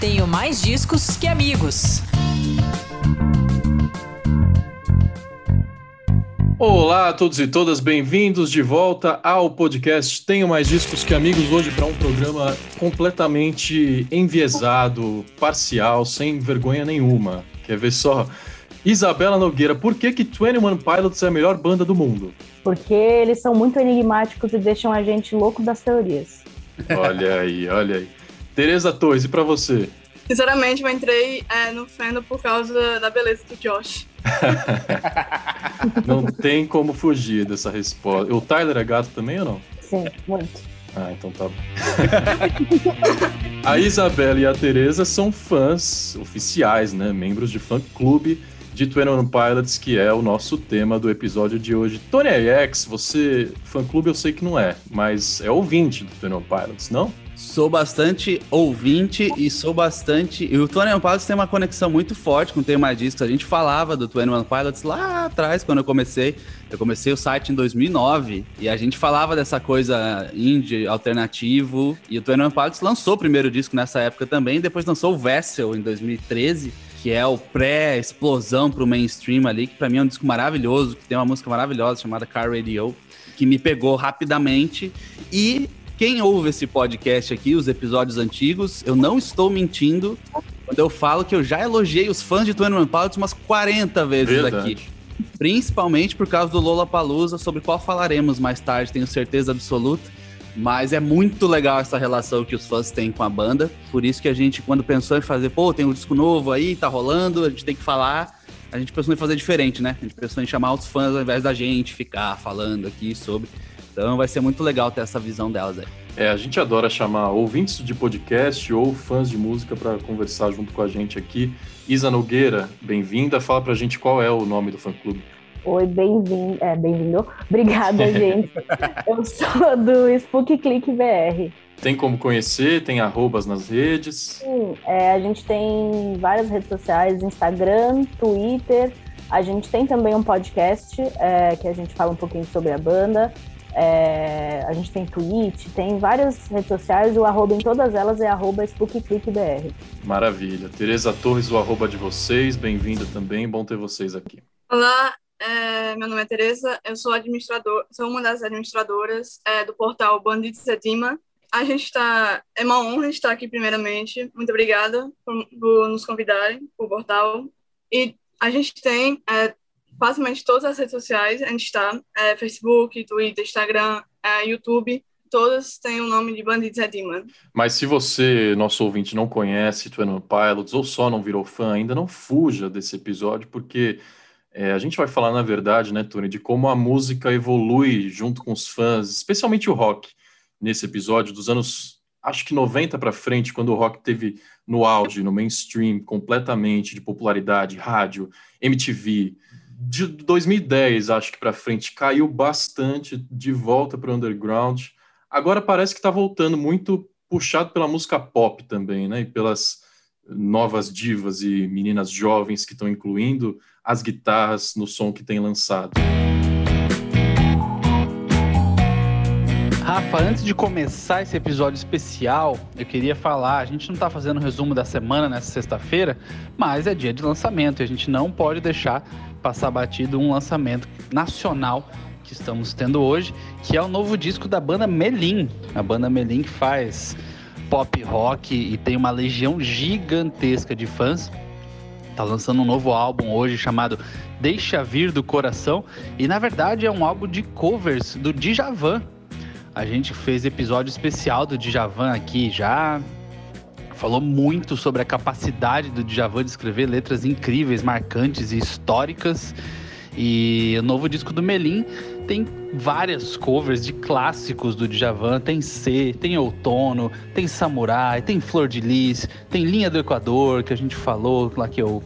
Tenho mais discos que amigos. Olá a todos e todas, bem-vindos de volta ao podcast Tenho Mais Discos que Amigos, hoje para um programa completamente enviesado, parcial, sem vergonha nenhuma. Quer ver só? Isabela Nogueira, por que que 21 Pilots é a melhor banda do mundo? Porque eles são muito enigmáticos e deixam a gente louco das teorias. Olha aí, olha aí. Tereza Torres, e para você? Sinceramente, eu entrei é, no fandom por causa da beleza do Josh. não tem como fugir dessa resposta. O Tyler é gato também ou não? Sim, muito. Ah, então tá bom. a Isabela e a Tereza são fãs oficiais, né? Membros de fã-clube de 21 Pilots, que é o nosso tema do episódio de hoje. Tony AX, você, fã-clube eu sei que não é, mas é ouvinte do 21 Pilots, não? Sou bastante ouvinte e sou bastante. E o Twenty One Pilots tem uma conexão muito forte com o tema disso. A gente falava do Twenty One Pilots lá atrás, quando eu comecei. Eu comecei o site em 2009 e a gente falava dessa coisa indie, alternativo. E o Twenty One Pilots lançou o primeiro disco nessa época também. Depois lançou o Vessel em 2013 que é o pré-explosão pro mainstream ali, que para mim é um disco maravilhoso, que tem uma música maravilhosa chamada Car Radio, que me pegou rapidamente. E quem ouve esse podcast aqui, os episódios antigos, eu não estou mentindo quando eu falo que eu já elogiei os fãs de Twenty One Pilots umas 40 vezes Verdade. aqui. Principalmente por causa do Lola Palusa, sobre qual falaremos mais tarde, tenho certeza absoluta. Mas é muito legal essa relação que os fãs têm com a banda. Por isso que a gente, quando pensou em fazer, pô, tem um disco novo aí, tá rolando, a gente tem que falar. A gente pensou em fazer diferente, né? A gente pensou em chamar os fãs ao invés da gente ficar falando aqui sobre. Então vai ser muito legal ter essa visão delas aí. É, a gente adora chamar ouvintes de podcast ou fãs de música para conversar junto com a gente aqui. Isa Nogueira, bem-vinda. Fala pra gente qual é o nome do fã-clube. Oi, bem-vindo. É, bem-vindo. Obrigada, gente. Eu sou do Spook Click BR. Tem como conhecer? Tem arrobas nas redes? Sim, é, a gente tem várias redes sociais, Instagram, Twitter. A gente tem também um podcast é, que a gente fala um pouquinho sobre a banda. É, a gente tem Twitch, tem várias redes sociais, o arroba em todas elas é arroba SpookClickBR. Maravilha. Tereza Torres, o arroba de vocês, bem-vinda também, bom ter vocês aqui. Olá, é, meu nome é Tereza, eu sou administrador, sou uma das administradoras é, do portal Bandit Setima. A gente está, é uma honra estar aqui primeiramente, muito obrigada por, por nos convidarem para o portal. E a gente tem é, basicamente todas as redes sociais, a gente está, é, Facebook, Twitter, Instagram, é, YouTube, todas têm o nome de Bandits Edima. Mas se você, nosso ouvinte, não conhece Twin Pilots ou só não virou fã ainda, não fuja desse episódio, porque é, a gente vai falar, na verdade, né, Tony, de como a música evolui junto com os fãs, especialmente o rock, nesse episódio dos anos, acho que 90 para frente, quando o rock teve no auge, no mainstream, completamente de popularidade, rádio, MTV, de 2010, acho que para frente, caiu bastante de volta para o underground. Agora parece que está voltando muito puxado pela música pop também, né? E pelas novas divas e meninas jovens que estão incluindo as guitarras no som que tem lançado. Rafa, antes de começar esse episódio especial, eu queria falar, a gente não está fazendo um resumo da semana nessa sexta-feira, mas é dia de lançamento e a gente não pode deixar passar batido um lançamento nacional que estamos tendo hoje, que é o novo disco da banda Melim. A banda Melim que faz pop rock e tem uma legião gigantesca de fãs. Tá lançando um novo álbum hoje chamado Deixa Vir do Coração e na verdade é um álbum de covers do Djavan, a gente fez episódio especial do Djavan aqui já. Falou muito sobre a capacidade do Djavan de escrever letras incríveis, marcantes e históricas. E o novo disco do Melim tem várias covers de clássicos do Djavan. Tem C, tem Outono, tem Samurai, tem Flor de Lis, tem Linha do Equador, que a gente falou lá que eu,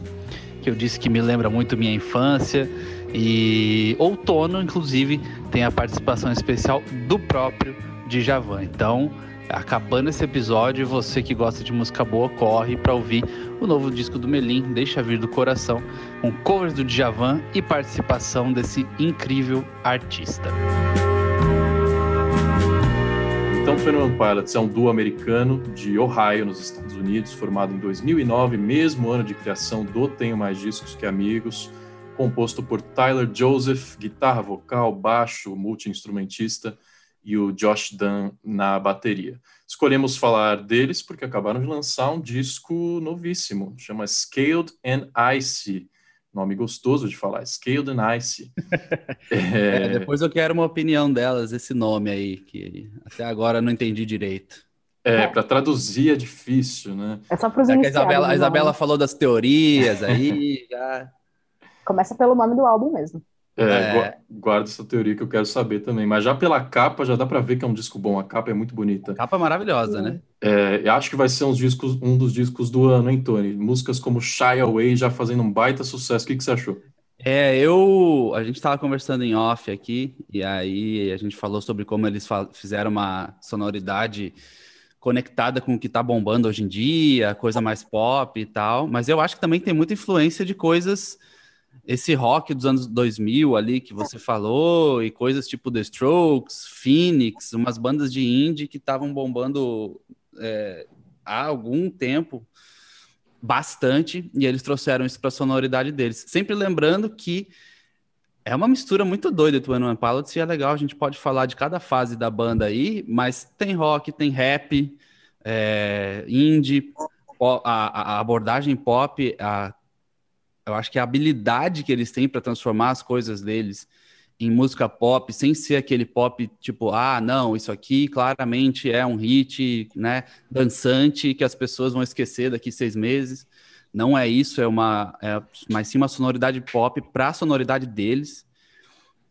que eu disse que me lembra muito minha infância. E outono, inclusive, tem a participação especial do próprio Djavan. Então, acabando esse episódio, você que gosta de música boa, corre para ouvir o novo disco do Melim, Deixa Vir do Coração, com covers do Djavan e participação desse incrível artista. Então One Pilots é um duo americano de Ohio, nos Estados Unidos, formado em 2009, mesmo ano de criação do Tenho Mais Discos Que Amigos, composto por Tyler Joseph, guitarra vocal, baixo, multi-instrumentista, e o Josh Dunn na bateria. Escolhemos falar deles porque acabaram de lançar um disco novíssimo, chama Scaled and Icy. Nome gostoso de falar, Scaled and Icy. é... É, depois eu quero uma opinião delas, esse nome aí, que até agora não entendi direito. É, para traduzir é difícil, né? É só para os é a Isabela, a Isabela falou das teorias aí, já... Começa pelo nome do álbum mesmo. É, é. guarda essa teoria que eu quero saber também. Mas já pela capa, já dá para ver que é um disco bom. A capa é muito bonita. A capa é maravilhosa, né? É, acho que vai ser uns discos, um dos discos do ano, hein, Tony? Músicas como Shy Away já fazendo um baita sucesso. O que, que você achou? É, eu. A gente estava conversando em off aqui, e aí a gente falou sobre como eles fizeram uma sonoridade conectada com o que está bombando hoje em dia, coisa mais pop e tal. Mas eu acho que também tem muita influência de coisas esse rock dos anos 2000 ali que você falou e coisas tipo The Strokes, Phoenix, umas bandas de indie que estavam bombando é, há algum tempo bastante e eles trouxeram isso para a sonoridade deles. Sempre lembrando que é uma mistura muito doida do One Pilots e é legal, a gente pode falar de cada fase da banda aí, mas tem rock, tem rap, é, indie, a, a abordagem pop, a eu acho que a habilidade que eles têm para transformar as coisas deles em música pop, sem ser aquele pop tipo, ah, não, isso aqui claramente é um hit, né, dançante que as pessoas vão esquecer daqui seis meses. Não é isso, é uma, é, mas sim uma sonoridade pop para a sonoridade deles.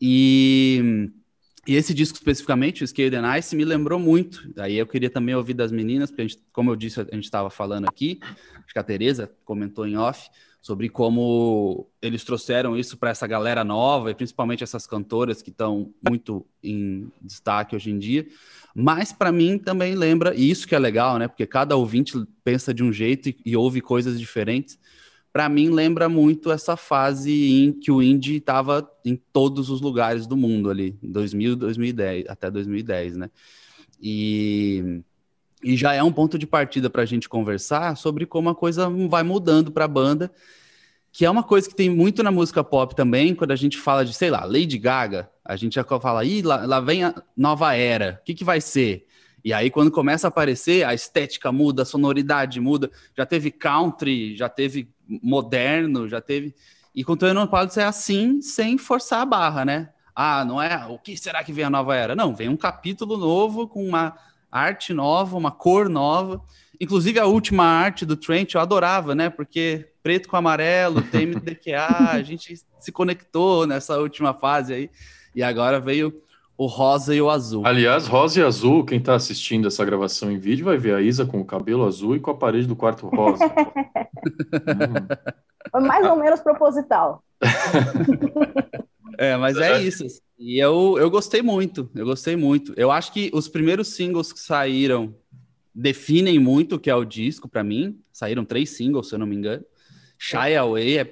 E, e esse disco especificamente, o Scaled and Ice, me lembrou muito. Aí eu queria também ouvir das meninas, porque gente, como eu disse, a gente estava falando aqui, acho que a Tereza comentou em off, sobre como eles trouxeram isso para essa galera nova e principalmente essas cantoras que estão muito em destaque hoje em dia. Mas para mim também lembra, e isso que é legal, né? Porque cada ouvinte pensa de um jeito e, e ouve coisas diferentes. Para mim lembra muito essa fase em que o indie estava em todos os lugares do mundo ali, 2000, 2010, até 2010, né? E e já é um ponto de partida para a gente conversar sobre como a coisa vai mudando para a banda, que é uma coisa que tem muito na música pop também, quando a gente fala de, sei lá, Lady Gaga, a gente já fala, ih, lá, lá vem a nova era, o que, que vai ser? E aí, quando começa a aparecer, a estética muda, a sonoridade muda. Já teve country, já teve moderno, já teve. E com o Tony Pilots é assim, sem forçar a barra, né? Ah, não é? O que será que vem a nova era? Não, vem um capítulo novo com uma arte nova, uma cor nova. Inclusive a última arte do Trent eu adorava, né? Porque preto com amarelo, tem MDQA, a gente se conectou nessa última fase aí. E agora veio o rosa e o azul. Aliás, rosa e azul, quem está assistindo essa gravação em vídeo vai ver a Isa com o cabelo azul e com a parede do quarto rosa. hum. Foi mais ou menos proposital. é, mas é isso. E eu, eu gostei muito, eu gostei muito. Eu acho que os primeiros singles que saíram definem muito o que é o disco para mim. Saíram três singles, se eu não me engano. Shy Away, é,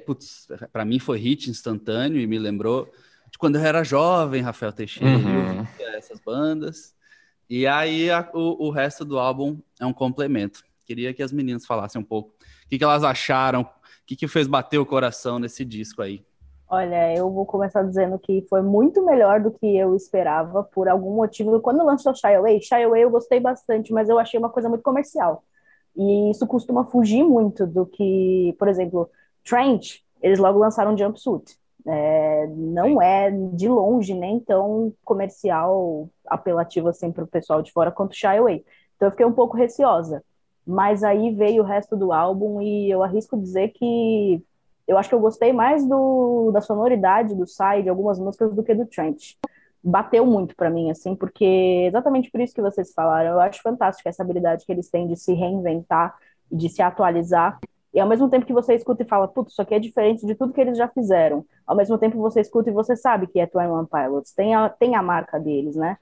para mim foi hit instantâneo e me lembrou de quando eu era jovem, Rafael Teixeira, uhum. essas bandas. E aí a, o, o resto do álbum é um complemento. Queria que as meninas falassem um pouco o que, que elas acharam, o que, que fez bater o coração nesse disco aí. Olha, eu vou começar dizendo que foi muito melhor do que eu esperava, por algum motivo. Quando lançou Shy Away, Shy Away eu gostei bastante, mas eu achei uma coisa muito comercial. E isso costuma fugir muito do que, por exemplo, Trent, eles logo lançaram Jumpsuit. É, não é de longe nem tão comercial, apelativo assim para o pessoal de fora quanto Shy Away. Então eu fiquei um pouco receosa. Mas aí veio o resto do álbum e eu arrisco dizer que eu acho que eu gostei mais do, da sonoridade do Sai, de algumas músicas, do que do Trent. Bateu muito para mim, assim, porque exatamente por isso que vocês falaram. Eu acho fantástica essa habilidade que eles têm de se reinventar, de se atualizar. E ao mesmo tempo que você escuta e fala, putz, isso aqui é diferente de tudo que eles já fizeram. Ao mesmo tempo você escuta e você sabe que é Twin One Pilots, tem a, tem a marca deles, né?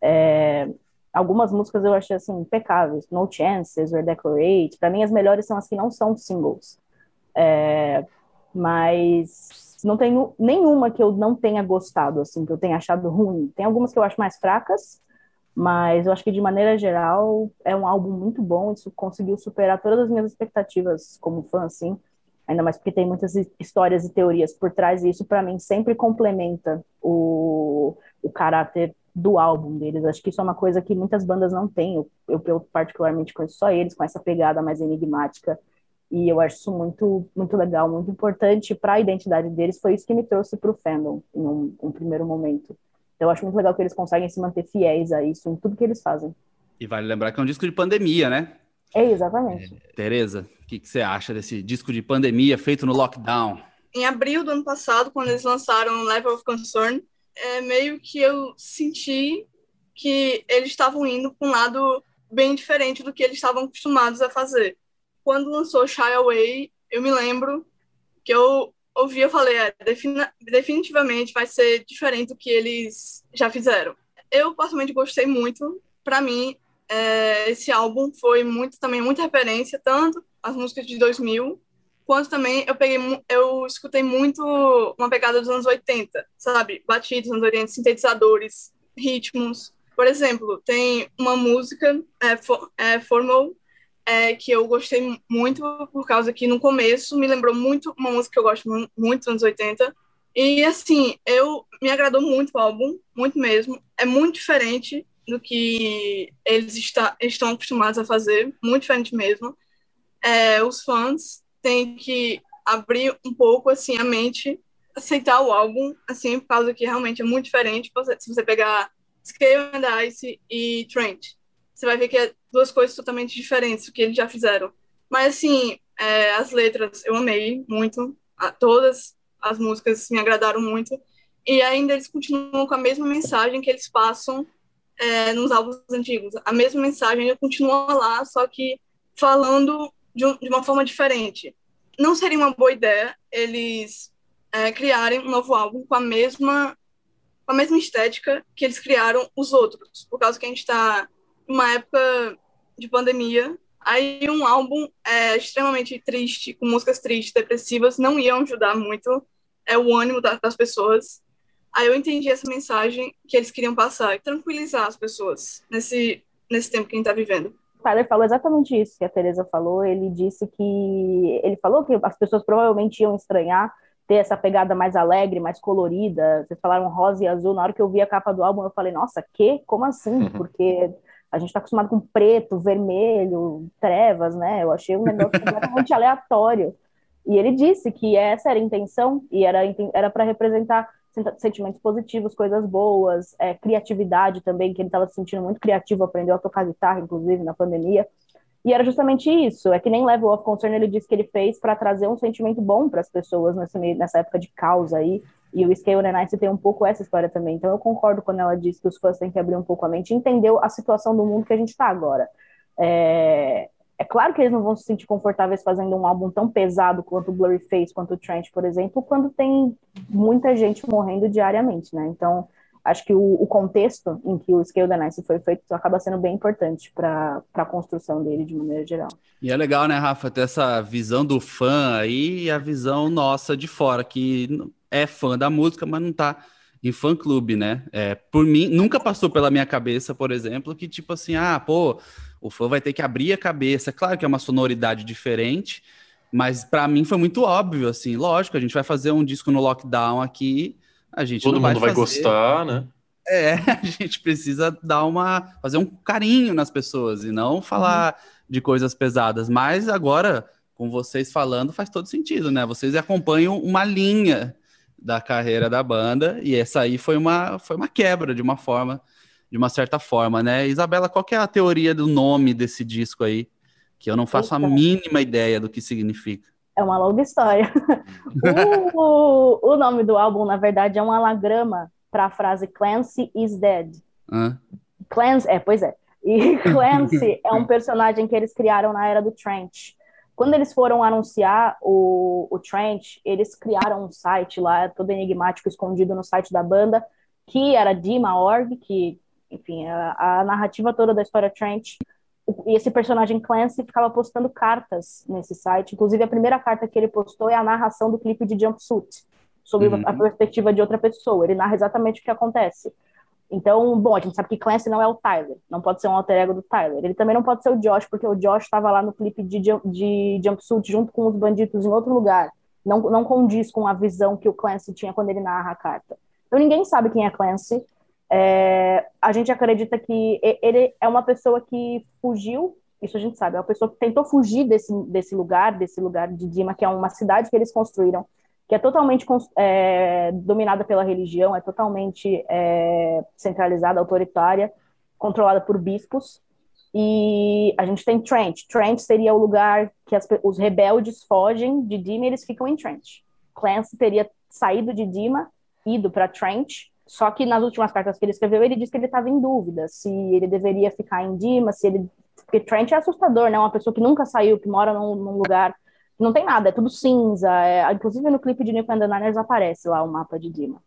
É, algumas músicas eu achei assim impecáveis, No Chances, Redecorate. Para mim as melhores são as que não são singles. É, mas não tenho nenhuma que eu não tenha gostado, assim, que eu tenha achado ruim. Tem algumas que eu acho mais fracas, Mas eu acho que, de maneira geral, é um álbum muito bom. Isso conseguiu superar todas as minhas expectativas como fã, assim. Ainda mais porque tem muitas histórias e teorias por trás, e isso, para mim, sempre complementa o, o caráter do álbum deles. Acho que isso é uma coisa que muitas bandas não têm. Eu, eu, particularmente conheço só eles, com essa pegada mais enigmática. E eu acho isso muito, muito legal, muito importante para a identidade deles. Foi isso que me trouxe para o fandom, em um, um primeiro momento. Então, eu acho muito legal que eles conseguem se manter fiéis a isso em tudo que eles fazem. E vale lembrar que é um disco de pandemia, né? É, exatamente. É, Tereza, o que, que, você acha desse disco de pandemia feito no lockdown? Em abril do ano passado, quando eles lançaram Level of Concern, é meio que eu senti que eles estavam indo para um lado bem diferente do que eles estavam acostumados a fazer. Quando lançou Shy Away, eu me lembro que eu ouvi, eu falei, é, definitivamente vai ser diferente do que eles já fizeram. Eu, pessoalmente, gostei muito. Para mim, é, esse álbum foi muito também muita referência, tanto as músicas de 2000, quanto também eu peguei, eu escutei muito uma pegada dos anos 80, sabe? Batidos dos anos 80, sintetizadores, ritmos. Por exemplo, tem uma música, é, for, é, Formal, é, que eu gostei muito por causa que no começo me lembrou muito uma música que eu gosto muito dos anos 80. E assim, eu me agradou muito o álbum, muito mesmo. É muito diferente do que eles está, estão acostumados a fazer, muito diferente mesmo. É, os fãs têm que abrir um pouco assim a mente, aceitar o álbum, assim, por causa que realmente é muito diferente. Se você pegar Scale and Ice e Trent, você vai ver que é duas coisas totalmente diferentes do que eles já fizeram. Mas, assim, é, as letras eu amei muito, a, todas as músicas me agradaram muito, e ainda eles continuam com a mesma mensagem que eles passam é, nos álbuns antigos. A mesma mensagem continua lá, só que falando de, um, de, uma forma diferente. Não seria uma boa ideia eles é, criarem um novo álbum com a mesma com a mesma estética que eles criaram os outros, por causa que a gente está uma época de pandemia. Aí um álbum é, extremamente triste, com músicas tristes, depressivas, não iam ajudar muito é, o ânimo da, das pessoas. Aí eu entendi essa mensagem que eles queriam passar, tranquilizar as pessoas nesse, nesse tempo que a gente está vivendo. O Tyler falou exatamente isso que a Teresa falou. Ele disse que ele falou que as pessoas provavelmente iam estranhar ter essa pegada mais alegre, mais colorida. Vocês falaram rosa e azul. Na hora que eu vi a capa do álbum, eu falei, nossa, que? Como assim? Uhum. Porque a gente está acostumado com preto, vermelho, trevas, né? Eu achei um negócio completamente aleatório. E ele disse que essa era a intenção e era para representar sentimentos positivos, coisas boas, é, criatividade também, que ele estava se sentindo muito criativo, aprendeu a tocar guitarra, inclusive, na pandemia. E era justamente isso. É que nem Level of Concern ele disse que ele fez para trazer um sentimento bom para as pessoas nessa, nessa época de caos aí. E o Scale Ice tem um pouco essa história também. Então eu concordo quando ela diz que os fãs têm que abrir um pouco a mente e entender a situação do mundo que a gente está agora. É... é... claro que eles não vão se sentir confortáveis fazendo um álbum tão pesado quanto o Blurry Face, quanto o Trench, por exemplo, quando tem muita gente morrendo diariamente, né? Então acho que o, o contexto em que o Scale Ice foi feito acaba sendo bem importante para a construção dele de maneira geral. E é legal, né, Rafa, ter essa visão do fã aí e a visão nossa de fora, que é fã da música, mas não tá em fã clube, né? É, por mim, nunca passou pela minha cabeça, por exemplo, que tipo assim, ah, pô, o fã vai ter que abrir a cabeça. Claro que é uma sonoridade diferente, mas para mim foi muito óbvio, assim, lógico, a gente vai fazer um disco no lockdown aqui, a gente todo mundo vai, vai gostar, né? É, a gente precisa dar uma fazer um carinho nas pessoas e não falar uhum. de coisas pesadas, mas agora com vocês falando faz todo sentido, né? Vocês acompanham uma linha da carreira da banda, e essa aí foi uma, foi uma quebra de uma forma, de uma certa forma, né? Isabela, qual é a teoria do nome desse disco aí? Que eu não faço Eita. a mínima ideia do que significa. É uma longa história. o, o nome do álbum, na verdade, é um anagrama para a frase Clancy is dead. Clancy, é, pois é. E Clancy é um personagem que eles criaram na era do Trench. Quando eles foram anunciar o, o Trent, eles criaram um site lá, todo enigmático, escondido no site da banda, que era Dima.org, que, enfim, a, a, narrativa toda da história Trent. E esse personagem Clancy ficava postando cartas nesse site. Inclusive, a primeira carta que ele postou é a narração do clipe de Jumpsuit, sobre uhum. a perspectiva de outra pessoa. Ele narra exatamente o que acontece. Então, bom, a gente sabe que Clancy não é o Tyler, não pode ser um alter ego do Tyler. Ele também não pode ser o Josh, porque o Josh estava lá no clipe de, de Jumpsuit junto com os bandidos em outro lugar. Não, não condiz com a visão que o Clancy tinha quando ele narra a carta. Então, ninguém sabe quem é Clancy. É, a gente acredita que ele é uma pessoa que fugiu, isso a gente sabe, é uma pessoa que tentou fugir desse, desse lugar, desse lugar de Dima, que é uma cidade que eles construíram, que é totalmente é, dominada pela religião, é totalmente é, centralizada, autoritária, controlada por bispos. E a gente tem Trent. Trent seria o lugar que as, os rebeldes fogem de Dima e eles ficam em Trent. Clancy teria saído de Dima, ido para Trent, só que nas últimas cartas que ele escreveu, ele disse que ele estava em dúvida se ele deveria ficar em Dima, se ele. Porque Trent é assustador, né? Uma pessoa que nunca saiu, que mora num, num lugar não tem nada, é tudo cinza. É, inclusive no clipe de the Niners aparece lá o mapa de Dima.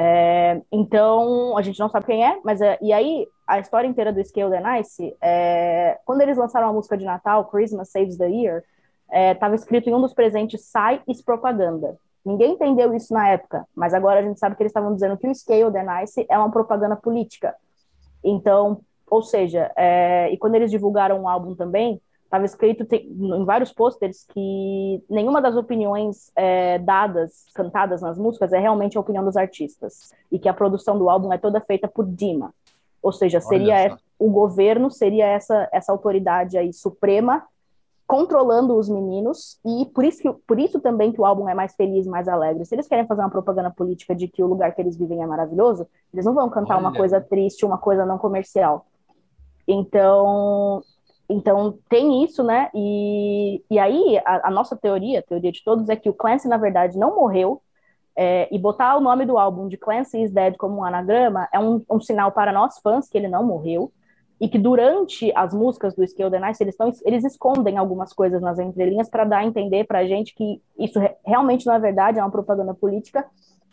É, então, a gente não sabe quem é, mas é, e aí a história inteira do Scale the Nice, é, quando eles lançaram a música de Natal, Christmas Saves the Year, estava é, escrito em um dos presentes Sai is propaganda. Ninguém entendeu isso na época, mas agora a gente sabe que eles estavam dizendo que o Scale the Nice é uma propaganda política. Então, ou seja, é, e quando eles divulgaram o álbum também, estava escrito tem, em vários posters que nenhuma das opiniões é, dadas, cantadas nas músicas, é realmente a opinião dos artistas. E que a produção do álbum é toda feita por Dima. Ou seja, seria o governo seria essa, essa autoridade aí suprema controlando os meninos e por isso, que, por isso também que o álbum é mais feliz, mais alegre. Se eles querem fazer uma propaganda política de que o lugar que eles vivem é maravilhoso, eles não vão cantar Olha. uma coisa triste, uma coisa não comercial. Então, então tem isso, né? E, e aí a, a, nossa teoria, a teoria de todos, é que o Clancy, na verdade, não morreu. É, e botar o nome do álbum de Clancy is Dead como um anagrama é um, um, sinal para nós fãs que ele não morreu. E que durante as músicas do Scale the Nice, eles, tão, eles escondem algumas coisas nas entrelinhas para dar a entender para a gente que isso realmente não é verdade, é uma propaganda política.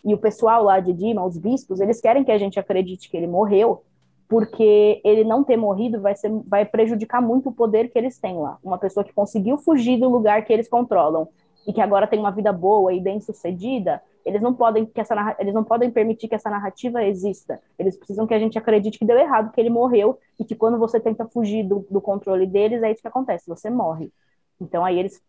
E o pessoal lá de Dima, os bispos, eles querem que a gente acredite que ele morreu, porque ele não ter morrido vai, ser, vai prejudicar muito o poder que eles têm lá. Uma pessoa que conseguiu fugir do lugar que eles controlam e que agora tem uma vida boa e bem sucedida, eles não podem que essa eles não podem permitir que essa narrativa exista. Eles precisam que a gente acredite que deu errado, que ele morreu e que quando você tenta fugir do, do controle deles é isso que acontece, você morre. Então aí eles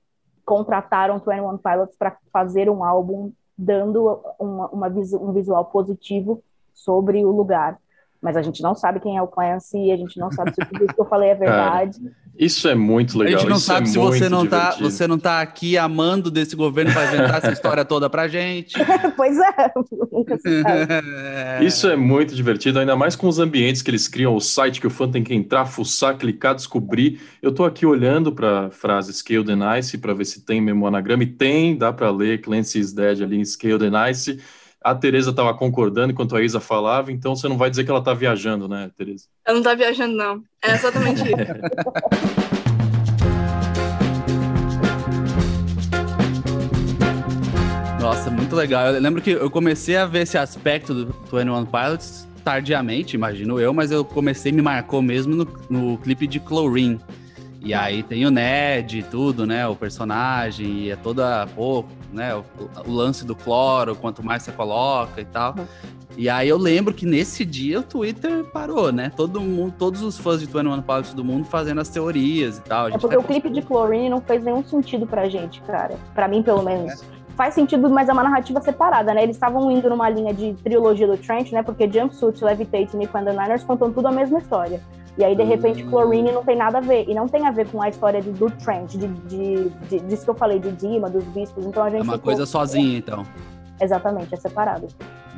contrataram 21 Pilots para fazer um álbum dando uma, uma, um visual positivo sobre o lugar mas a gente não sabe quem é o Clancy, a gente não sabe se tudo isso que eu falei é verdade. Cara, isso é muito legal. A gente não isso sabe é se você não, tá, você não tá aqui amando desse governo para inventar essa história toda pra gente. pois é, nunca se sabe. Isso é muito divertido, ainda mais com os ambientes que eles criam, o site que o fã tem que entrar, fuçar, clicar, descobrir. Eu tô aqui olhando para frase Scale the Nice para ver se tem mesmo anagrama, e tem, dá para ler Clancy is Dead ali em Scale the Nice a Tereza estava concordando enquanto a Isa falava, então você não vai dizer que ela está viajando, né, Tereza? Ela não está viajando, não. É exatamente isso. Nossa, muito legal. Eu lembro que eu comecei a ver esse aspecto do 21 Pilots tardiamente, imagino eu, mas eu comecei, me marcou mesmo no, no clipe de Chlorine. E aí tem o Ned e tudo, né? O personagem, e é toda, pô, né? O, o, lance do cloro, quanto mais você coloca e tal. E aí eu lembro que nesse dia o Twitter parou, né? Todo mundo, todos os fãs de 21 Pilots do mundo fazendo as teorias e tal. É porque o clipe de Chlorine não fez nenhum sentido pra gente, cara. Pra mim, pelo menos. É faz sentido, mas é uma narrativa separada, né? Eles estavam indo numa linha de trilogia do Trent, né? Porque Jumpsuit, Levitate e Nico and the Niners contam tudo a mesma história. E aí, de repente, hum. Chlorine não tem nada a ver. E não tem a ver com a história de, do Trent, de, de, de, disso que eu falei, de Dima, dos bispos. Então a gente. É uma ficou... coisa sozinha, então. Exatamente, é separado.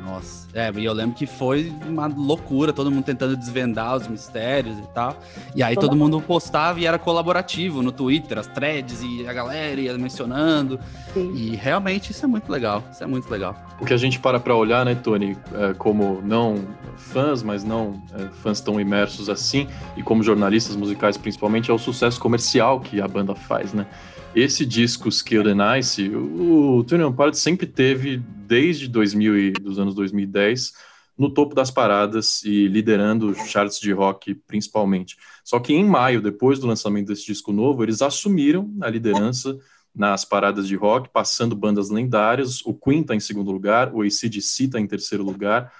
Nossa, é, e eu lembro que foi uma loucura, todo mundo tentando desvendar os mistérios e tal. E aí todo mundo postava e era colaborativo no Twitter, as threads e a galera ia mencionando. Sim. E realmente isso é muito legal, isso é muito legal. O que a gente para pra olhar, né, Tony, é, como não fãs, mas não é, fãs tão imersos assim, e como jornalistas musicais principalmente, é o sucesso comercial que a banda faz, né? Esse disco Skill the Nice, o Tony One sempre teve, desde 2000 e, dos anos 2010, no topo das paradas e liderando charts de rock principalmente. Só que em maio, depois do lançamento desse disco novo, eles assumiram a liderança nas paradas de rock, passando bandas lendárias. O Queen está em segundo lugar, o ACDC está em terceiro lugar.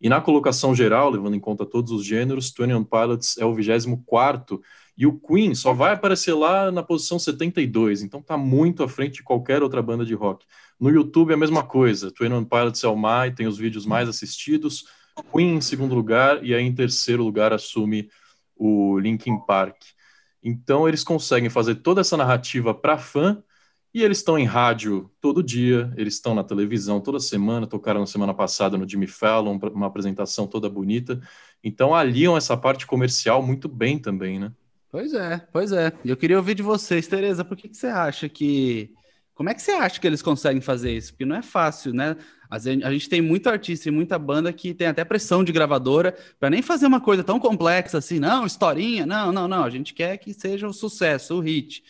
E na colocação geral, levando em conta todos os gêneros, One Pilots é o 24 e o Queen só vai aparecer lá na posição 72, então tá muito à frente de qualquer outra banda de rock. No YouTube é a mesma coisa, Twenty One Pilots é o mais, tem os vídeos mais assistidos, Queen em segundo lugar e aí em terceiro lugar assume o Linkin Park. Então eles conseguem fazer toda essa narrativa para fã e eles estão em rádio todo dia, eles estão na televisão toda semana, tocaram na semana passada no Jimmy Fallon, uma apresentação toda bonita. Então aliam essa parte comercial muito bem também, né? Pois é, pois é. Eu queria ouvir de vocês, Tereza, por que, que você acha que. Como é que você acha que eles conseguem fazer isso? Porque não é fácil, né? A gente tem muito artista e muita banda que tem até pressão de gravadora para nem fazer uma coisa tão complexa assim, não, historinha, não, não, não. A gente quer que seja o um sucesso, o hit.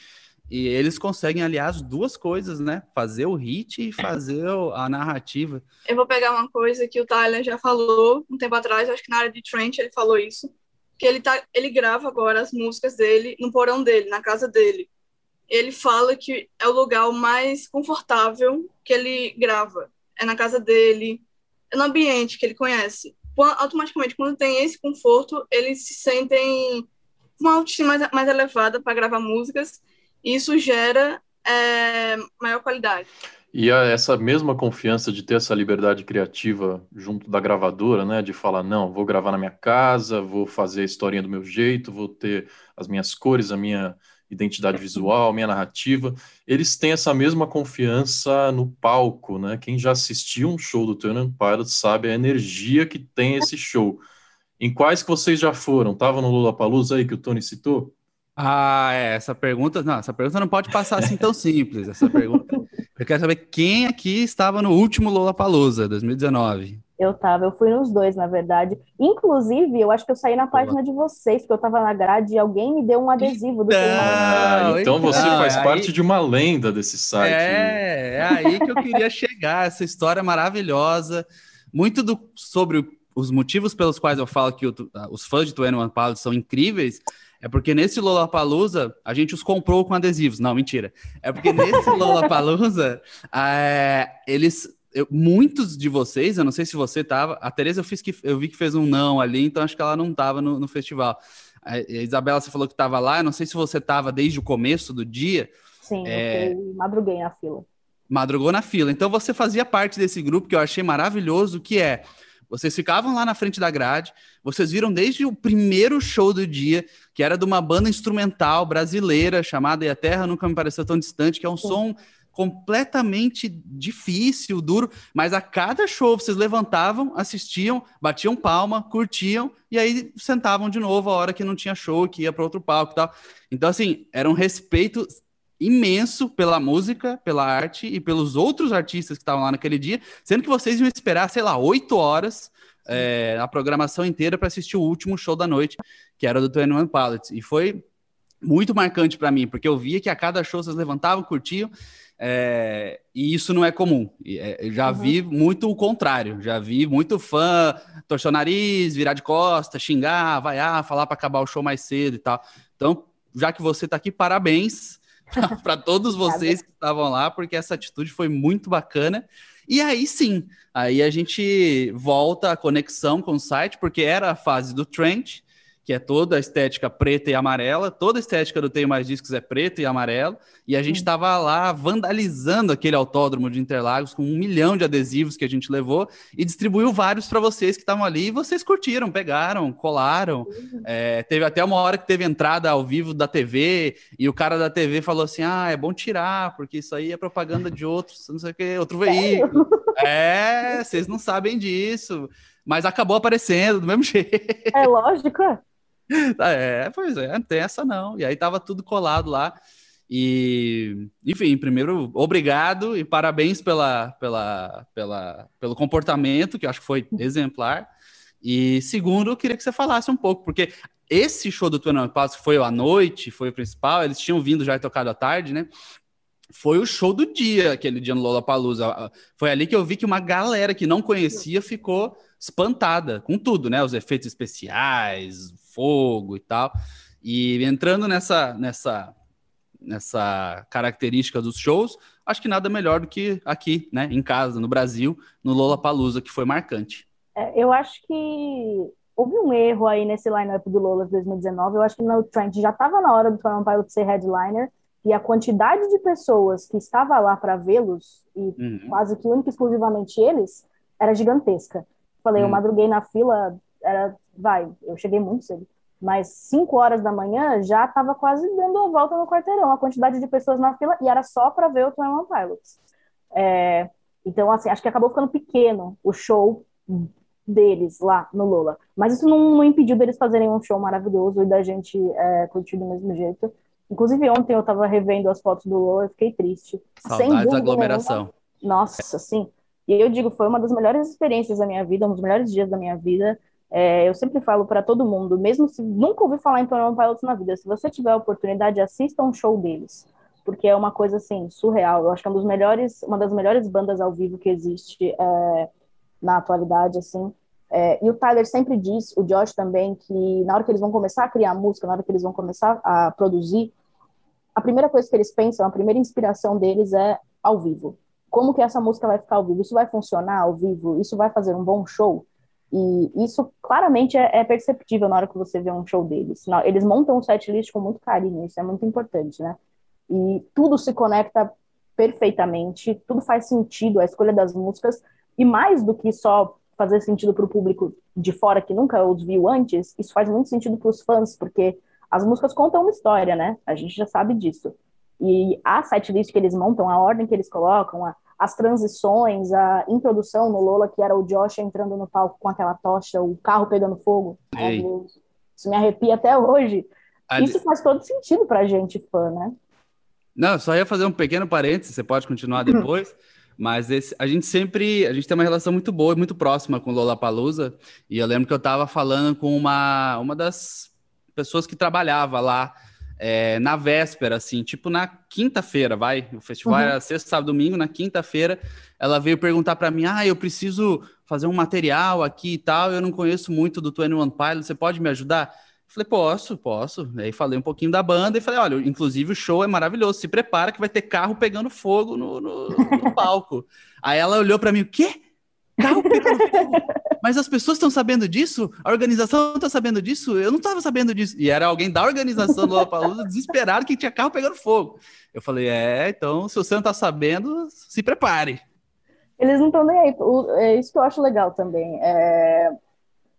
E eles conseguem aliar as duas coisas, né? Fazer o hit e fazer a narrativa. Eu vou pegar uma coisa que o Tyler já falou um tempo atrás, acho que na área de Trent ele falou isso, que ele tá, ele grava agora as músicas dele no porão dele, na casa dele. Ele fala que é o lugar mais confortável que ele grava é na casa dele, é no ambiente que ele conhece. Automaticamente, quando tem esse conforto, eles se sentem uma autoestima mais, mais elevada para gravar músicas, e isso gera é, maior qualidade. E essa mesma confiança de ter essa liberdade criativa junto da gravadora, né? De falar, não, vou gravar na minha casa, vou fazer a historinha do meu jeito, vou ter as minhas cores, a minha identidade visual, minha narrativa, eles têm essa mesma confiança no palco, né? Quem já assistiu um show do Turner Pilot sabe a energia que tem esse show. Em quais que vocês já foram? Tava no Lollapalooza aí que o Tony citou? Ah, é, essa pergunta, não, essa pergunta não pode passar assim tão simples. Essa pergunta, eu quero saber quem aqui estava no último Lollapalooza 2019. Eu tava, eu fui nos dois, na verdade. Inclusive, eu acho que eu saí na página de vocês, porque eu tava na grade e alguém me deu um adesivo do ah, Então você faz é parte de uma lenda desse site. É, é aí que eu queria chegar, essa história maravilhosa. Muito do, sobre os motivos pelos quais eu falo que o, os fãs de Twenty One Pilots são incríveis, é porque nesse Lollapalooza a gente os comprou com adesivos. Não, mentira. É porque nesse Lollapalooza é, eles eu, muitos de vocês, eu não sei se você tava, a Tereza eu, fiz que, eu vi que fez um não ali, então acho que ela não tava no, no festival. A, Isabela, você falou que tava lá, eu não sei se você tava desde o começo do dia. Sim, é... eu madruguei na fila. Madrugou na fila. Então você fazia parte desse grupo que eu achei maravilhoso, que é vocês ficavam lá na frente da grade, vocês viram desde o primeiro show do dia, que era de uma banda instrumental brasileira chamada E a Terra Nunca Me Pareceu Tão Distante, que é um Sim. som completamente difícil, duro, mas a cada show vocês levantavam, assistiam, batiam palma, curtiam e aí sentavam de novo a hora que não tinha show, que ia para outro palco e tal. Então, assim, era um respeito imenso pela música, pela arte e pelos outros artistas que estavam lá naquele dia, sendo que vocês iam esperar, sei lá, oito horas é, a programação inteira para assistir o último show da noite, que era do Twenty One Pilots. E foi muito marcante para mim, porque eu via que a cada show vocês levantavam, curtiam, é, e isso não é comum. É, já uhum. vi muito o contrário. Já vi muito fã torcer o nariz, virar de costa, xingar, vaiar, falar para acabar o show mais cedo e tal. Então, já que você está aqui, parabéns para todos vocês que estavam lá, porque essa atitude foi muito bacana. E aí sim, aí a gente volta a conexão com o site, porque era a fase do Trent, que é toda a estética preta e amarela. Toda a estética do Tenho Mais Discos é preto e amarelo. E a gente estava lá vandalizando aquele autódromo de Interlagos com um milhão de adesivos que a gente levou e distribuiu vários para vocês que estavam ali. E vocês curtiram, pegaram, colaram. É, teve até uma hora que teve entrada ao vivo da TV e o cara da TV falou assim: ah, é bom tirar, porque isso aí é propaganda de outros, não sei o que, outro veículo. É, vocês não sabem disso. Mas acabou aparecendo do mesmo jeito. É lógico. É, pois é, não tem essa não. E aí tava tudo colado lá. E, enfim, primeiro, obrigado e parabéns pela, pela, pela, pelo comportamento, que eu acho que foi exemplar. E segundo, eu queria que você falasse um pouco, porque esse show do Pass, que foi à noite, foi o principal, eles tinham vindo já e tocado à tarde, né? Foi o show do dia, aquele dia no Lollapalooza. Foi ali que eu vi que uma galera que não conhecia ficou espantada com tudo, né? Os efeitos especiais, fogo e tal. E entrando nessa, nessa, nessa característica dos shows, acho que nada melhor do que aqui, né, em casa, no Brasil, no Lollapalooza, que foi marcante. É, eu acho que houve um erro aí nesse lineup do Lola de 2019. Eu acho que no Trent já estava na hora do One Pilot ser headliner e a quantidade de pessoas que estava lá para vê-los, e Uhum. quase que única e exclusivamente eles, era gigantesca. Falei, eu Hum. madruguei na fila, era, vai, eu cheguei muito cedo, mas 5 horas da manhã já estava quase dando a volta no quarteirão, a quantidade de pessoas na fila, e era só para ver o One Pilots. É, então, assim, acho que acabou ficando pequeno o show deles lá no Lola. Mas isso não, não impediu deles fazerem um show maravilhoso e da gente é, curtir do mesmo jeito. Inclusive, ontem eu tava revendo as fotos do Lola e fiquei triste. Sem Saudades dúvida da aglomeração. nossa, sim. E eu digo, foi uma das melhores experiências da minha vida, um dos melhores dias da minha vida. É, eu sempre falo para todo mundo, mesmo se nunca ouvi falar em One Pilots na vida, se você tiver a oportunidade, assista um show deles, porque é uma coisa assim surreal. Eu acho que é um dos melhores, uma das melhores bandas ao vivo que existe é, na atualidade, assim. É, e o Tyler sempre diz, o Josh também, que na hora que eles vão começar a criar música, na hora que eles vão começar a produzir, a primeira coisa que eles pensam, a primeira inspiração deles é ao vivo. Como que essa música vai ficar ao vivo? Isso vai funcionar ao vivo? Isso vai fazer um bom show? E isso claramente é, é perceptível na hora que você vê um show deles. Eles montam um set list com muito carinho, isso é muito importante, né? E tudo se conecta perfeitamente, tudo faz sentido, a escolha das músicas, e mais do que só fazer sentido para o público de fora que nunca os viu antes, isso faz muito sentido para os fãs, porque as músicas contam uma história, né? A gente já sabe disso. E a setlist que eles montam, a ordem que eles colocam, a- as transições, a introdução no Lola, que era o Josh entrando no palco com aquela tocha, o carro pegando fogo. Ei. Isso me arrepia até hoje. Ali- Isso faz todo sentido pra gente, fã, né? Não, só ia fazer um pequeno parênteses, você pode continuar depois, mas esse- a gente sempre, a gente tem uma relação muito boa e muito próxima com o Lollapalooza, e eu lembro que eu estava falando com uma, uma das pessoas que trabalhava lá é, na véspera, assim, tipo na quinta-feira, vai, o festival Uhum. era sexta, sábado, domingo, na quinta-feira, ela veio perguntar para mim, ah, eu preciso fazer um material aqui e tal, eu não conheço muito do 21 Pilots, você pode me ajudar? Falei, posso, posso. Aí falei um pouquinho da banda e falei, olha, inclusive o show é maravilhoso, se prepara que vai ter carro pegando fogo no, no- no palco. Aí ela olhou pra mim, o quê? Pegando fogo? Mas as pessoas estão sabendo disso? A organização está sabendo disso? Eu não estava sabendo disso. E era alguém da organização do Lollapalooza desesperado que tinha carro pegando fogo. Eu falei, é, então se você não está sabendo, se prepare. Eles não estão nem aí. É isso que eu acho legal também. É,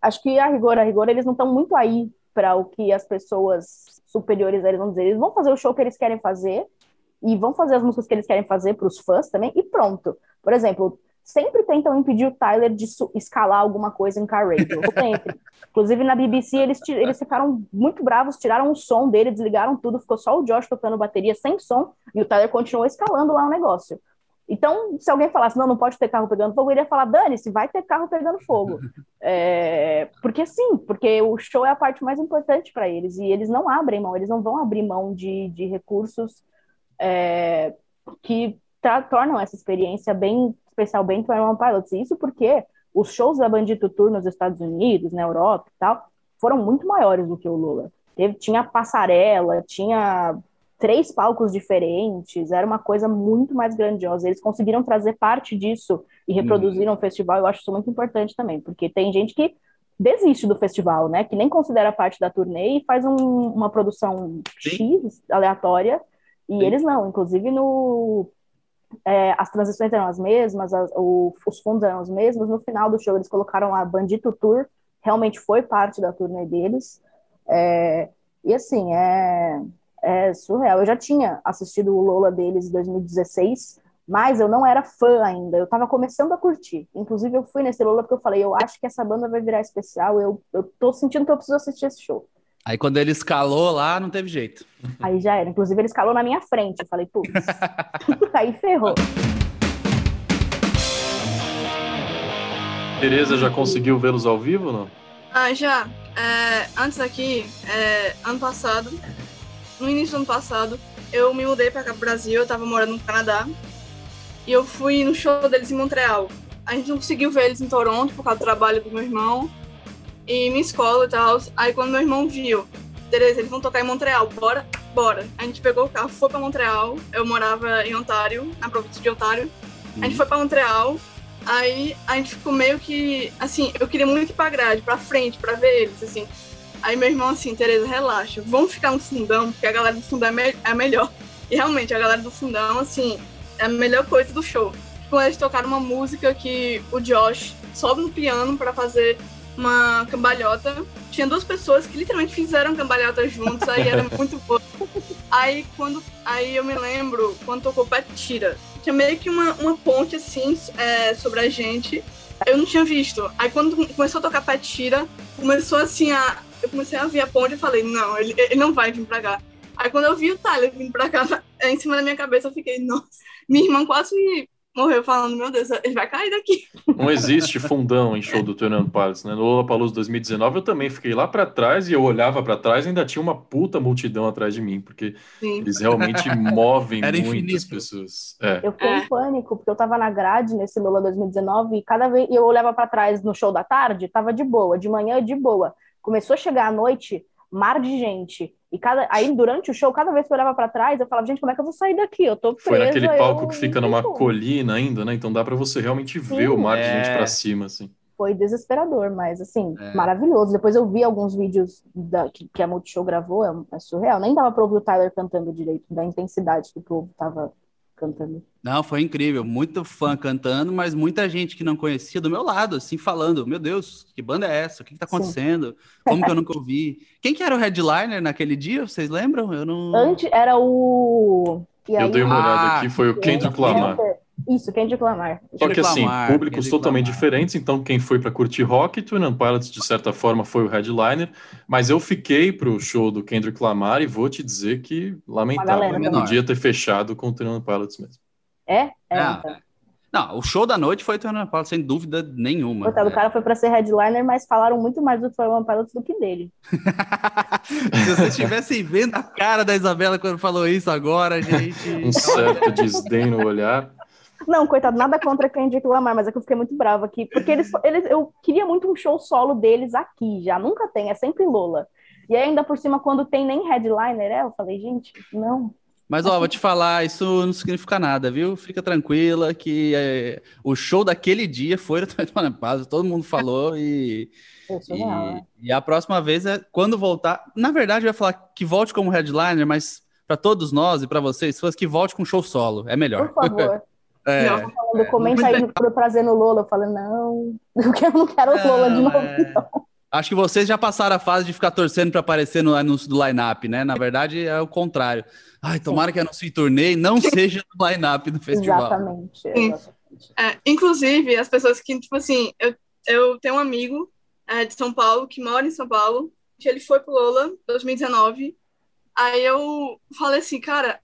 Acho que a rigor, a rigor, eles não estão muito aí para o que as pessoas superiores eles vão dizer. Eles vão fazer o show que eles querem fazer e vão fazer as músicas que eles querem fazer para os fãs também e pronto. Por exemplo, sempre tentam impedir o Tyler de escalar alguma coisa em Car Radio. Sempre. Inclusive na BBC eles, eles ficaram muito bravos, tiraram o som dele, desligaram tudo, ficou só o Josh tocando bateria sem som e o Tyler continuou escalando lá o negócio. Então, se alguém falasse, não, não pode ter carro pegando fogo, eu iria falar, dane-se, vai ter carro pegando fogo. É, porque sim, porque o show é a parte mais importante para eles, e eles não abrem mão, eles não vão abrir mão de, de recursos é, que tornam essa experiência bem especial, bem 21 Pilots. Isso porque os shows da Bandito Tour nos Estados Unidos, na Europa e tal, foram muito maiores do que o Lula. Teve, tinha passarela, tinha três palcos diferentes, era uma coisa muito mais grandiosa. Eles conseguiram trazer parte disso e reproduzir no festival. Eu acho isso muito importante também, porque tem gente que desiste do festival, né? Que nem considera parte da turnê e faz um- uma produção X aleatória. E Sim. eles não. Inclusive no é, as transições eram as mesmas, as- o- os fundos eram os mesmos. No final do show eles colocaram a Bandito Tour, realmente foi parte da turnê deles. É, e assim, é, é surreal. Eu já tinha assistido o Lola deles em 2016, mas eu não era fã ainda. Eu tava começando a curtir. Inclusive, eu fui nesse Lola porque eu falei, eu acho que essa banda vai virar especial. Eu, eu tô sentindo que eu preciso assistir esse show. Aí quando ele escalou lá, não teve jeito. Aí já era. Inclusive, ele escalou na minha frente. Eu falei, putz, aí ferrou. Tereza já conseguiu vê-los ao vivo, não? Ah, já. É, antes aqui, é, ano passado, no início do ano passado, eu me mudei para cá pro Brasil, eu tava morando no Canadá. E eu fui no show deles em Montreal. A gente não conseguiu ver eles em Toronto por causa do trabalho do meu irmão e minha escola e tal. Aí quando meu irmão viu, Tereza, eles vão tocar em Montreal, bora, bora. A gente pegou o carro, foi para Montreal. Eu morava em Ontário, na província de Ontário. A gente foi para Montreal. Aí a gente ficou meio que, assim, eu queria muito ir pra grade, pra frente, pra ver eles, assim. Aí meu irmão assim, Tereza, relaxa, vamos ficar no fundão, porque a galera do fundão é, me é melhor. E realmente, a galera do fundão, assim, é a melhor coisa do show. Quando eles tocaram uma música que o Josh sobe no piano para fazer uma cambalhota. Tinha duas pessoas que literalmente fizeram cambalhota juntos, aí era muito bom. Aí quando. Aí eu me lembro quando tocou Patira. Tinha meio que uma, uma ponte assim é, sobre a gente. Eu não tinha visto. Aí quando começou a tocar Patira, começou assim a. Eu comecei a ver a ponte e falei, não, ele, ele não vai vir pra cá. Aí quando eu vi o Tyler vindo pra cá, em cima da minha cabeça, eu fiquei, nossa, minha irmã quase morreu falando, meu Deus, ele vai cair daqui. Não existe fundão em show do Fernando Palace, né? No Lollapalooza 2019 eu também fiquei lá para trás e eu olhava para trás e ainda tinha uma puta multidão atrás de mim, porque Sim. eles realmente movem Era muitas infinito. pessoas. É. Eu fiquei é. em pânico, porque eu tava na grade nesse Lola 2019 e cada vez eu olhava para trás no show da tarde, tava de boa, de manhã de boa. Começou a chegar à noite, mar de gente. E cada, aí, durante o show, cada vez que eu olhava para trás, eu falava, gente, como é que eu vou sair daqui? Eu tô presa, Foi naquele palco que fica numa colina ainda, né? Então dá para você realmente Sim, ver o mar de gente para cima, assim. Foi desesperador, mas, assim, é. maravilhoso. Depois eu vi alguns vídeos da, que, que a Multishow gravou, é, é surreal. Nem dava pra ouvir o Tyler cantando direito, da intensidade que o povo tava cantando. Não, foi incrível. Muito fã cantando, mas muita gente que não conhecia do meu lado, assim, falando: Meu Deus, que banda é essa? O que, está acontecendo? Sim. Como que eu nunca ouvi? Quem que era o headliner naquele dia? Vocês lembram? Eu não. Antes era o. eu dei uma olhada ah, aqui, foi o Kendrick Lamar. Isso, Kendrick Lamar. Só que assim, Lamar, públicos Kendrick totalmente Lamar. diferentes, então quem foi para curtir rock, Twin Pilots de certa forma foi o headliner, mas eu fiquei pro show do Kendrick Lamar e vou te dizer que lamentável, não podia ter fechado com o Twin Pilots mesmo. É? É. Ah, então. Não, o show da noite foi Twin Pilots, sem dúvida nenhuma. Coitado, é. o cara foi para ser headliner, mas falaram muito mais do Twin Pilots do que dele. Se vocês estivessem vendo a cara da Isabela quando falou isso agora, gente. um certo desdém no olhar. Não, coitado, nada contra Kendrick Lamar, mas é que eu fiquei muito brava aqui, porque eles, eles, eu queria muito um show solo deles aqui, já nunca tem, é sempre Lola. E ainda por cima, quando tem nem headliner, é, eu falei, gente, não. Mas, ó, vou te falar, isso não significa nada, viu? Fica tranquila que é, o show daquele dia foi todo mundo falou e, e, né? e, a próxima vez é quando voltar. Na verdade, eu ia falar que volte como headliner, mas para todos nós e para vocês, que volte com show solo, é melhor. Por favor. É, não, falando, comenta aí no, trazendo Lola. Eu falei, não, eu não quero o Lola de novo, é... não. Acho que vocês já passaram a fase de ficar torcendo para aparecer no anúncio do line-up, né? Na verdade, é o contrário. Ai, tomara que anuncie torneio não seja no line-up do festival. Exatamente. exatamente. É, inclusive, as pessoas que, tipo assim, eu, eu tenho um amigo é, de São Paulo, que mora em São Paulo, que ele foi pro Lola 2019. Aí eu falei assim, cara,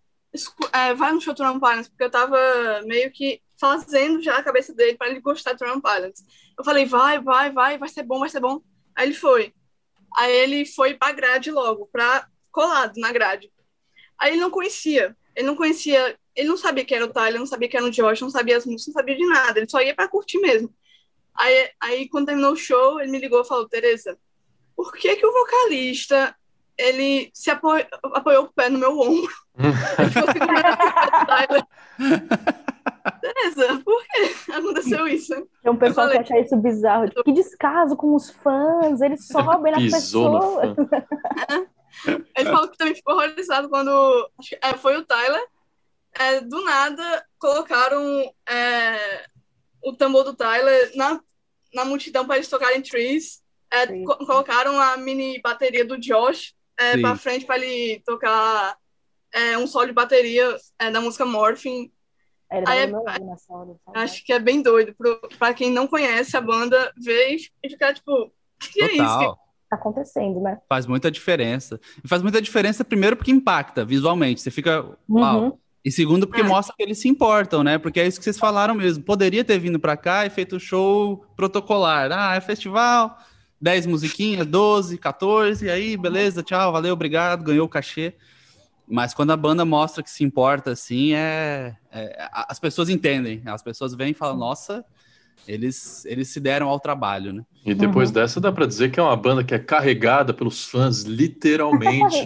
é, vai no show Trump Pilots, porque eu tava meio que fazendo já a cabeça dele para ele gostar de Trump Pilots. Eu falei, vai, vai, vai, vai ser bom, vai ser bom. Aí ele foi. Aí ele foi pra grade logo, pra colado na grade. Aí ele não conhecia. Ele não conhecia, ele não sabia que era o Tyler, não sabia que era o Josh, não sabia as músicas, não sabia de nada. Ele só ia para curtir mesmo. Aí, aí quando terminou o show, ele me ligou e falou, Tereza, por que que o vocalista ele se apoiou, apoiou o pé no meu ombro. Beleza, por que aconteceu isso? Tem um pessoal falei, que acha isso bizarro. Que descaso com os fãs, eles sobem na pessoa. É. Ele falou que também ficou horrorizado quando é, foi o Tyler. É, do nada, colocaram é, o tambor do Tyler na, na multidão para eles tocarem Trees. É, co colocaram a mini bateria do Josh é, para frente para ele tocar é, um solo de bateria é, da música Morphine. Aí, é, acho que é bem doido. Para quem não conhece a banda, ver e ficar tipo, o que Total. é isso? Que tá acontecendo, né? Faz muita diferença. E faz muita diferença, primeiro, porque impacta visualmente. Você fica. Uhum. E segundo, porque é. mostra que eles se importam, né? Porque é isso que vocês falaram mesmo. Poderia ter vindo para cá e feito um show protocolar. Ah, é festival, 10 musiquinhas, 12, 14, e aí, beleza, tchau, valeu, obrigado, ganhou o cachê. Mas quando a banda mostra que se importa, assim, é, é as pessoas entendem. As pessoas vêm e falam, nossa, eles, eles se deram ao trabalho, né? E depois uhum. dessa dá para dizer que é uma banda que é carregada pelos fãs, literalmente.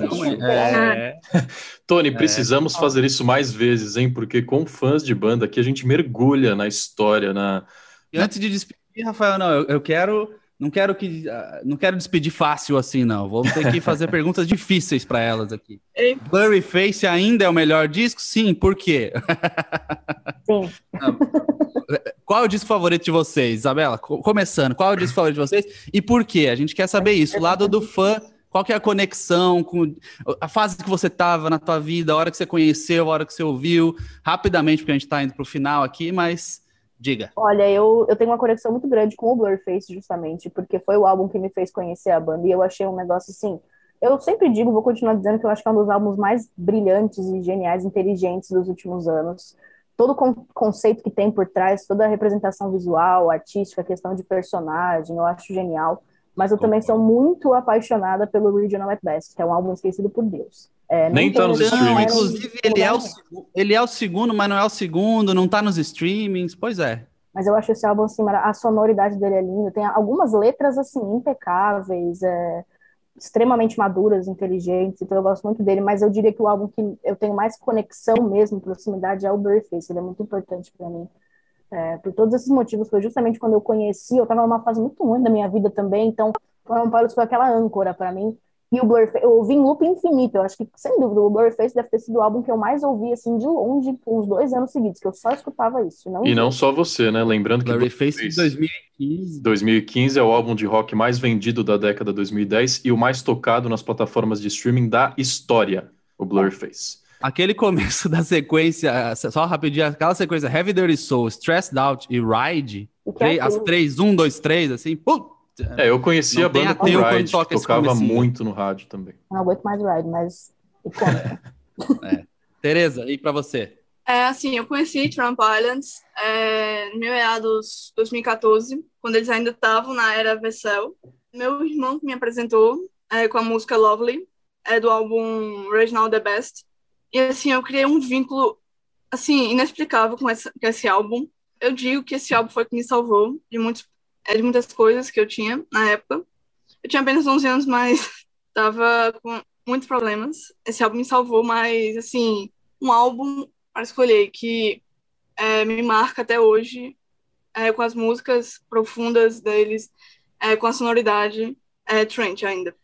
é. é. Tony, precisamos fazer isso mais vezes, hein? Porque com fãs de banda aqui a gente mergulha na história, na, E antes de despedir, Rafael, não, eu, eu quero. Não quero que. ah, Não quero despedir fácil assim, não. Vou ter que fazer perguntas difíceis para elas aqui. Ei. Blurry Face ainda é o melhor disco? Sim, por quê? Sim. Qual é o disco favorito de vocês, Isabela? Co- Começando, qual é o disco favorito de vocês e por quê? A gente quer saber isso. O lado do fã, qual que é a conexão com a fase que você tava na tua vida, a hora que você conheceu, a hora que você ouviu, rapidamente, porque a gente tá indo pro final aqui, mas diga. Olha, eu, eu tenho uma conexão muito grande com o Blurface, justamente, porque foi o álbum que me fez conhecer a banda, e eu achei um negócio assim. Eu sempre digo, vou continuar dizendo que eu acho que é um dos álbuns mais brilhantes e geniais, inteligentes dos últimos anos. Todo o con- conceito que tem por trás, toda a representação visual, artística, questão de personagem, eu acho genial. Mas eu também sou muito apaixonada pelo Regional at Best, que é um álbum esquecido por Deus. É, Nem tá nos streamings. inclusive, ele é, o, ele é o segundo, mas não é o segundo, não tá nos streamings. Pois é. Mas eu acho esse álbum assim, a sonoridade dele é linda. Tem algumas letras assim impecáveis, é, extremamente maduras, inteligentes. Então eu gosto muito dele. Mas eu diria que o álbum que eu tenho mais conexão mesmo, proximidade, é o Blurface. Ele é muito importante para mim. É, por todos esses motivos, foi justamente quando eu conheci. Eu estava numa fase muito ruim da minha vida também. Então, o Pilots foi aquela âncora para mim. E o Blurface, eu ouvi em loop infinito. Eu acho que, sem dúvida, o Blurface deve ter sido o álbum que eu mais ouvi, assim, de longe, por uns dois anos seguidos, que eu só escutava isso. Não E não só você, né? Lembrando que Blurry Face de Blurry Face 2015. 2015 é o álbum de rock mais vendido da década 2010 e o mais tocado nas plataformas de streaming da história, o Blurface. Aquele começo da sequência, só rapidinho, aquela sequência Heavy Dirty Soul, Stressed Out e Ride, é as três, um, dois, três, assim, pum, É, eu conheci a banda com Ride, toca tocava comecinho. muito no rádio também. Não aguento mais Ride, mas. e conta. Tereza, e pra você? É, assim, eu conheci Trump Islands é, no meados 2014, quando eles ainda estavam na era Vessel. Meu irmão me apresentou é, com a música Lovely, é do álbum Original The Best. E, assim, eu criei um vínculo, assim, inexplicável com esse, com esse álbum. Eu digo que esse álbum foi que me salvou de, muitos, é, de muitas coisas que eu tinha na época. Eu tinha apenas 11 anos, mas tava com muitos problemas. Esse álbum me salvou, mas, assim, um álbum para escolher que é, me marca até hoje, é, com as músicas profundas deles, é, com a sonoridade, é Trent ainda.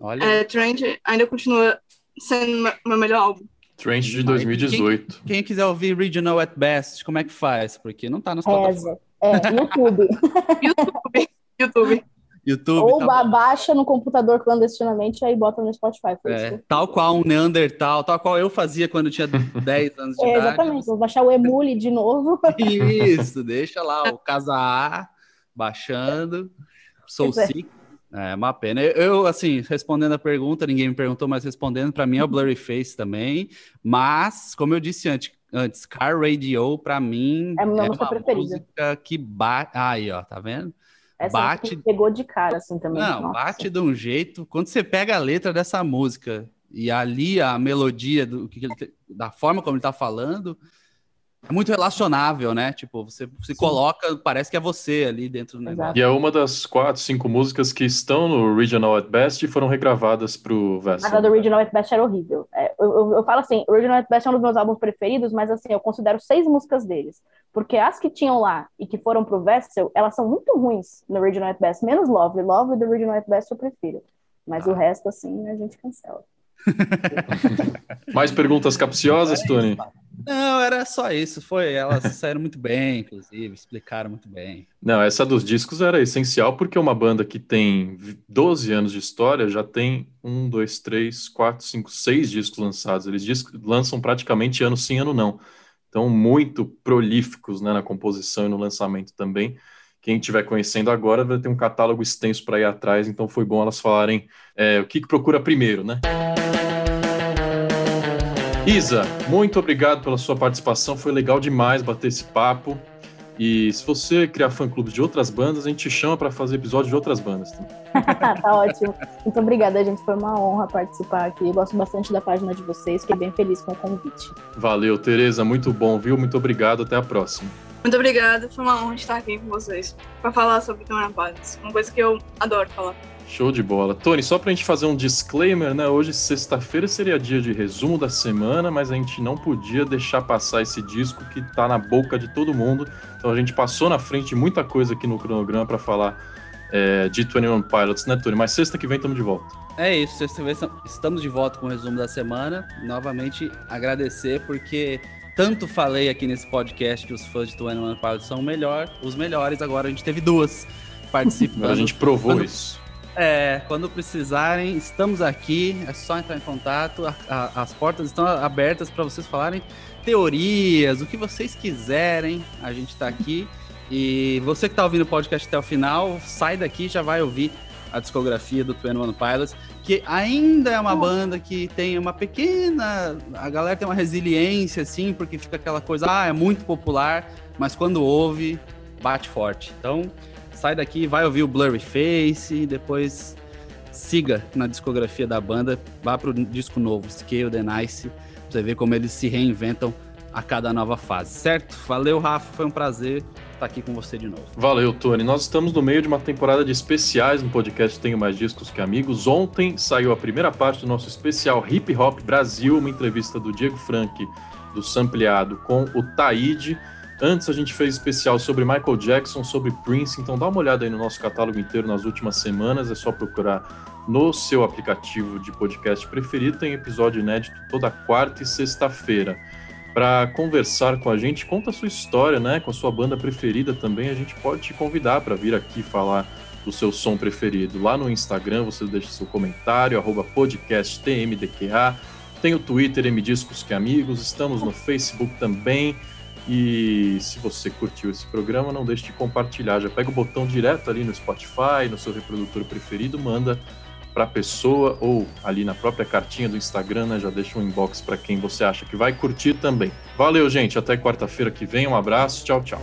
Olha, É, Trent ainda continua sendo meu- meu melhor álbum. Trent de Mas 2018. quem quiser ouvir Regional at Best, como é que faz? Porque não tá nas plataformas. É, YouTube. YouTube, YouTube. YouTube, Ou tá baixa no computador clandestinamente e aí bota no Spotify. É, isso. tal qual um Neandertal, tal qual eu fazia quando eu tinha 10 anos de É, idade. exatamente. Vou baixar o Emule de novo. Isso, deixa lá o Casa A baixando. Sou é. sick. É uma pena. Eu, eu, assim, respondendo a pergunta, ninguém me perguntou, mas respondendo, para mim é o Blurry Face também. Mas, como eu disse antes, antes Car Radio, para mim, É a minha é música uma preferida. música que bate. Aí, ó, tá vendo? Essa Bate- pegou de cara, assim, também. Não, Nossa. bate de um jeito. Quando você pega a letra dessa música e ali a melodia do que ele te- da forma como ele tá falando, é muito relacionável, né? Tipo, você se coloca, parece que é você ali dentro do negócio. E é uma das quatro, cinco músicas que estão no Regional at Best e foram regravadas pro Mas a Vessel. do Original at Best era horrível. É, eu, eu, eu falo assim, Original at Best é um dos meus álbuns preferidos, mas assim, eu considero seis músicas deles. Porque as que tinham lá e que foram pro Vessel, elas são muito ruins no Original at Best, menos Love. Love do Original at Best eu prefiro. Mas Ah. o resto, assim, a gente cancela. Mais perguntas capciosas, Tony? Não, era só isso. Foi, elas saíram muito bem, inclusive, explicaram muito bem. Não, essa dos discos era essencial porque uma banda que tem 12 anos de história já tem um, dois, três, quatro, cinco, seis discos lançados. Eles discos, lançam praticamente ano sim, ano não. Então, muito prolíficos né, na composição e no lançamento também. Quem estiver conhecendo agora vai ter um catálogo extenso para ir atrás, então foi bom elas falarem é, o que, que procura primeiro, né? Isa, muito obrigado pela sua participação, foi legal demais bater esse papo. E se você criar fã-clube de outras bandas, a gente te chama para fazer episódio de outras bandas. também. tá ótimo. Muito obrigada, gente. Foi uma honra participar aqui. Eu gosto bastante da página de vocês. Fiquei bem feliz com o convite. Valeu, Tereza, muito bom, viu? Muito obrigado, até a próxima. Muito obrigada, foi uma honra estar aqui com vocês para falar sobre Tony Pilots, uma coisa que eu adoro falar. Show de bola. Tony, só para a gente fazer um disclaimer, né? Hoje, sexta-feira, seria dia de resumo da semana, mas a gente não podia deixar passar esse disco que está na boca de todo mundo. Então a gente passou na frente de muita coisa aqui no cronograma para falar é, de 21 Pilots, né, Tony? Mas sexta que vem estamos de volta. É isso, sexta-feira estamos de volta com o resumo da semana. Novamente agradecer, porque tanto falei aqui nesse podcast que os fãs de 21 Pilots são melhor, os melhores. Agora a gente teve duas participando. a gente provou quando, isso. É, quando precisarem, estamos aqui. É só entrar em contato. A, a, as portas estão abertas para vocês falarem teorias, o que vocês quiserem. A gente está aqui. E você que está ouvindo o podcast até o final, sai daqui e já vai ouvir a discografia do Twin One Pilots, que ainda é uma banda que tem uma pequena. A galera tem uma resiliência, assim, porque fica aquela coisa, ah, é muito popular, mas quando ouve, bate forte. Então, sai daqui, vai ouvir o Blurry Face, depois siga na discografia da banda, vá pro disco novo, Scale the Nice, pra você ver como eles se reinventam a cada nova fase, certo? Valeu, Rafa, foi um prazer estar aqui com você de novo. Valeu, Tony. Nós estamos no meio de uma temporada de especiais no podcast Tenho Mais Discos Que Amigos. Ontem saiu a primeira parte do nosso especial Hip Hop Brasil, uma entrevista do Diego Frank, do Sampleado, com o Taíde. Antes a gente fez especial sobre Michael Jackson, sobre Prince, então dá uma olhada aí no nosso catálogo inteiro nas últimas semanas, é só procurar no seu aplicativo de podcast preferido, tem episódio inédito toda quarta e sexta-feira para conversar com a gente. Conta a sua história, né? Com a sua banda preferida também. A gente pode te convidar para vir aqui falar do seu som preferido. Lá no Instagram você deixa seu comentário, podcasttmdqa. Tem o Twitter MDiscos que Amigos. Estamos no Facebook também. E se você curtiu esse programa, não deixe de compartilhar. Já pega o botão direto ali no Spotify, no seu reprodutor preferido, manda para a pessoa ou ali na própria cartinha do Instagram, né, já deixa um inbox para quem você acha que vai curtir também. Valeu, gente. Até quarta-feira que vem. Um abraço. Tchau, tchau.